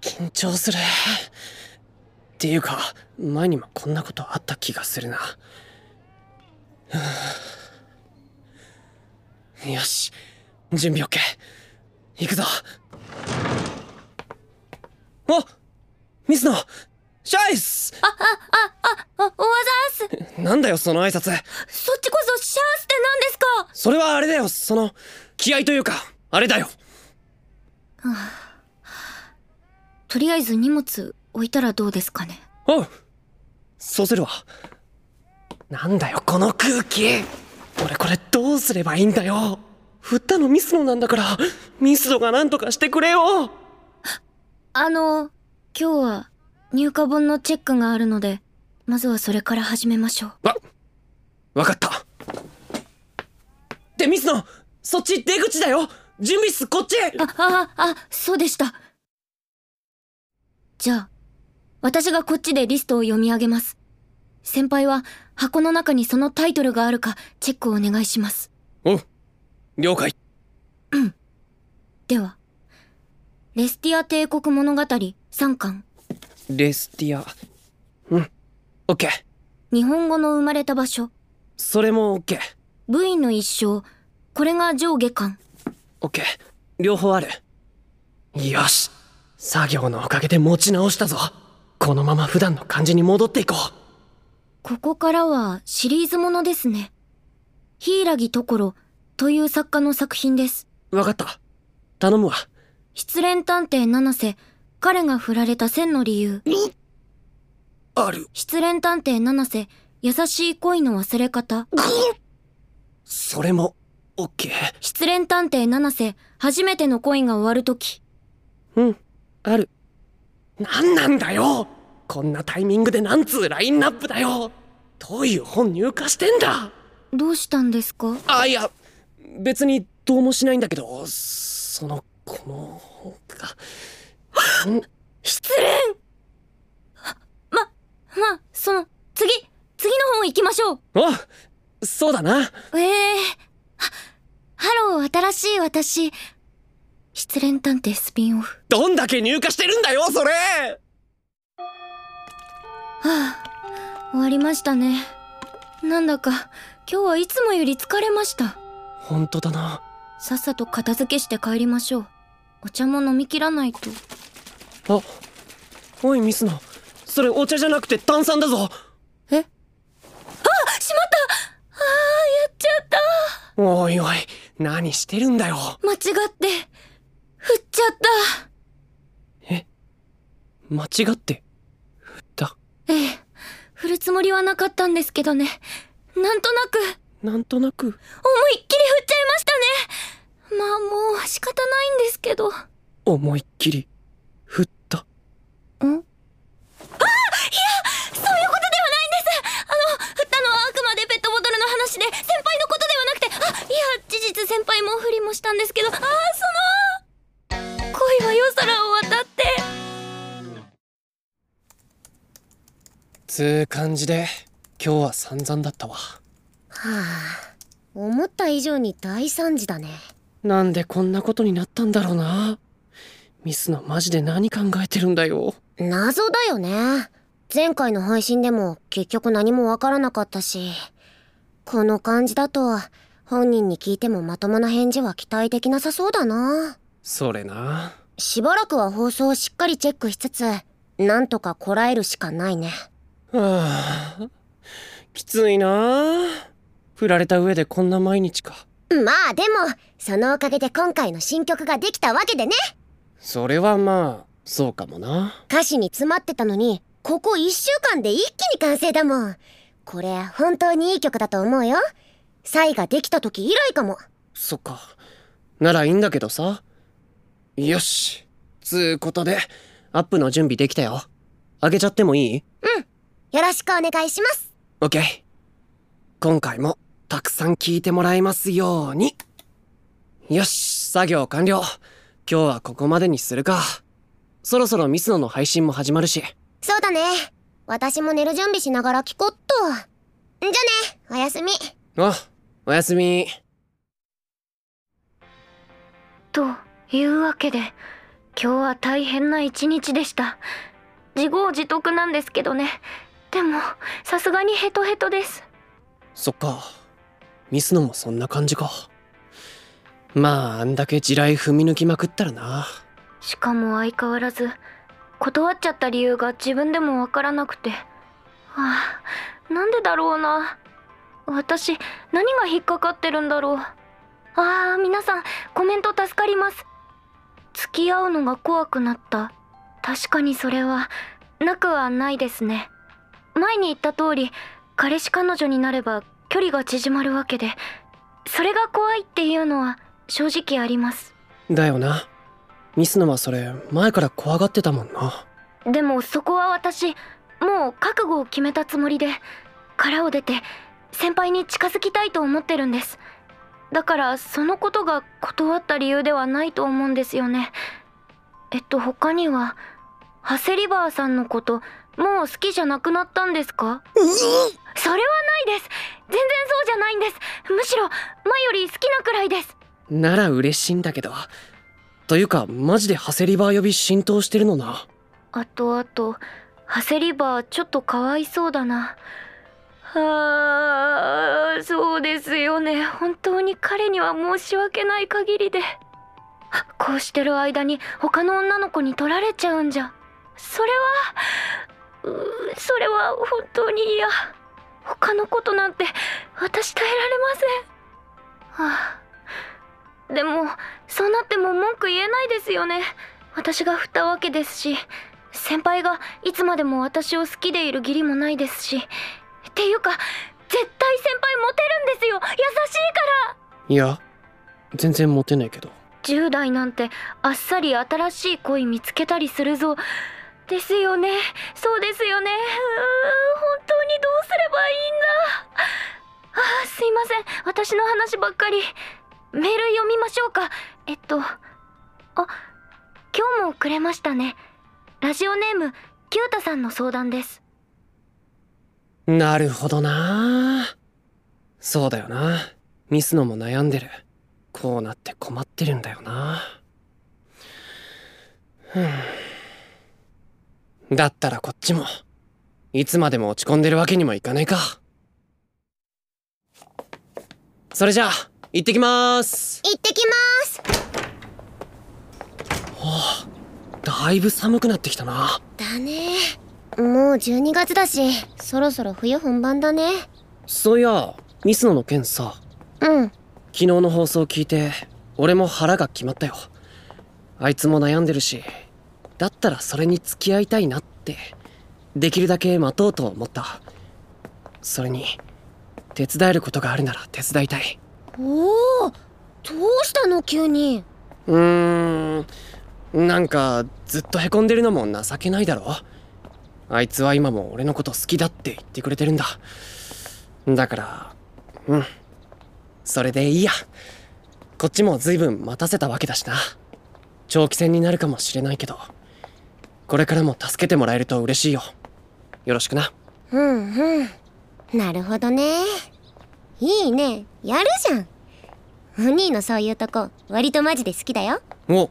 緊張する。っていうか前にもこんなことあった気がするな。よし準備 OK 行くぞ。お水野シャイス！あ、あ、あ、あ、おわざーす。なんだよその挨拶。そっちこそシャースって何ですか？それはあれだよその気合というかあれだよとりあえず荷物置いたらどうですかね？おう。そうするわ。なんだよこの空気。俺これどうすればいいんだよ。振ったのミスノなんだからミスノが何とかしてくれよ。あの、今日は入荷本のチェックがあるので、まずはそれから始めましょう。わわかった。でミスノそっち出口だよ。準備室こっち。あ、あ、あ、そうでした。じゃあ、私がこっちでリストを読み上げます。先輩は箱の中にそのタイトルがあるかチェックをお願いします。おう了解。では、レスティア帝国物語3巻、レスティア。うん。オッケー。日本語の生まれた場所、それもオッケー。部員の一生、これが上下巻。オッケー。両方ある。よし作業のおかげで持ち直したぞこのまま普段の感じに戻っていこうここからはシリーズものですね。柊所という作家の作品です。わかった頼むわ失恋探偵七瀬、彼が振られた千の理由。ある失恋探偵七瀬、優しい恋の忘れ方。それもオッケー失恋探偵七瀬、初めての恋が終わるとき。うんある。なんなんだよ。こんなタイミングでなんつうラインナップだよ。どういう本入荷してんだ。どうしたんですか？あいや別にどうもしないんだけどそのこの本が。ん失恋ま、ま、その、次、次の本行きましょう。あそうだな。ええはハロー、新しい私。失恋探偵スピンオフ。どんだけ入荷してるんだよそれはあ、終わりましたね。なんだか、今日はいつもより疲れました。本当だなさっさと片付けして帰りましょう。お茶も飲み切らないと。あおいミスナそれお茶じゃなくて炭酸だぞえ？あしまったああ、やっちゃったおいおい何してるんだよ間違って、振っちゃった。え？間違って？振った？ええ、振るつもりはなかったんですけどね。なんとなく、なんとなく？思いっきり振っちゃいましたね。まあもう仕方ないんですけど。ん思いっきり。振った。あつう感じで今日は散々だったわ。はあ思った以上に大惨事だね。なんでこんなことになったんだろうな。ミスのマジで何考えてるんだよ。謎だよね。前回の配信でも結局何もわからなかったしこの感じだと本人に聞いてもまともな返事は期待できなさそうだな。それな。しばらくは放送をしっかりチェックしつつなんとかこらえるしかないねは あきついな。振られた上でこんな毎日か。まあでもそのおかげで今回の新曲ができたわけでね。それはまあそうかもな。歌詞に詰まってたのにここ1週間で一気に完成だもん。これ本当にいい曲だと思うよ。サイができた時以来かも。そっか。ならいいんだけどさ。よし。つうことでアップの準備できたよ。あげちゃってもいい？よろしくお願いします。オッケー今回もたくさん聞いてもらえますように。よし作業完了。今日はここまでにするか。そろそろミスノの配信も始まるし。そうだね。私も寝る準備しながら聞こっと。じゃあねおやすみ。あおやすみ。というわけで、今日は大変な一日でした。自業自得なんですけどねでもさすがにヘトヘトです。そっか。ミスノもそんな感じか。まああんだけ地雷踏み抜きまくったらな。しかも相変わらず断っちゃった理由が自分でもわからなくて。はあなんでだろうな。私何が引っかかってるんだろう。ああ皆さんコメント助かります。付き合うのが怖くなった。確かにそれはなくはないですね前に言った通り彼氏彼女になれば距離が縮まるわけでそれが怖いっていうのは正直あります。だよな。ミスノはそれ前から怖がってたもんな。でもそこは私もう覚悟を決めたつもりで殻を出て先輩に近づきたいと思ってるんです。だからそのことが断った理由ではないと思うんですよね。えっと他にはハセリバーさんのこともう好きじゃなくなったんですか？それはないです。全然そうじゃないんです。むしろ前より好きなくらいです。なら嬉しいんだけど。というかマジでハセリバー呼び浸透してるのな。あとあとハセリバーちょっとかわいそうだな。あーそうですよね。本当に彼には申し訳ない限りで。こうしてる間に他の女の子に取られちゃうんじゃ。それはそれは本当に嫌。他のことなんて私耐えられません。はあ。でもそうなっても文句言えないですよね。私が振ったわけですし先輩がいつまでも私を好きでいる義理もないですし。っていうか絶対先輩モテるんですよ。優しいから。いや全然モテないけど。10代なんてあっさり新しい恋見つけたりするぞですよね。そうですよね。うーん本当にどうすればいいんだ。あーすいません。私の話ばっかり。メール読みましょうか。えっとあ今日もくれましたね。ラジオネームキュータさんの相談です。なるほどな。そうだよな。ミスノも悩んでる。こうなって困ってるんだよな。ふん。だったらこっちもいつまでも落ち込んでるわけにもいかねえか。それじゃあ行ってきます。行ってきます。だいぶ寒くなってきたな。だね。もう12月だしそろそろ冬本番だね。そういやミスノの件さ。うん。昨日の放送聞いて俺も腹が決まったよ。あいつも悩んでるしだったらそれに付き合いたいなってできるだけ待とうと思った。それに手伝えることがあるなら手伝いたい。おおどうしたの？急に。うーんなんかずっとへこんでるのも情けないだろあいつは今も俺のこと好きだって言ってくれてるんだ。だからうんそれでいいや。こっちも随分待たせたわけだしな。長期戦になるかもしれないけどこれからも助けてもらえると嬉しいよ。よろしくな。うんうん。なるほどね。いいね。やるじゃん。お兄のそういうとこ割とマジで好きだよ。お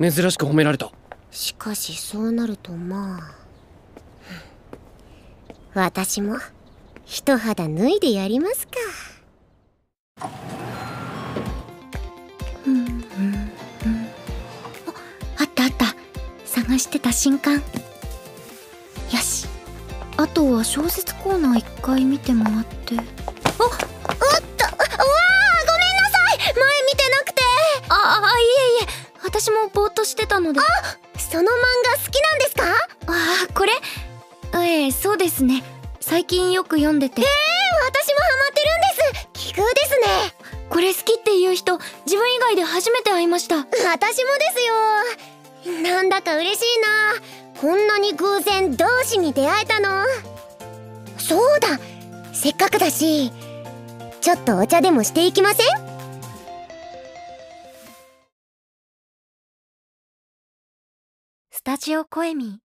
珍しく褒められた。しかしそうなるとまあ。私も一肌脱いでやりますか探してた新刊よし。あとは小説コーナー一回見てもらって。おっと。うわあごめんなさい。前見てなくて。ああいえいえ。私もぼーっとしてたので。その漫画好きなんですか？ああこれ？ええそうですね。最近よく読んでて。私もハマってるんです。奇遇ですね。これ好きっていう人自分以外で初めて会いました。私もですよなんだか嬉しいな。こんなに偶然同士に出会えたの。そうだ。せっかくだしちょっとお茶でもしていきません？スタジオコエミ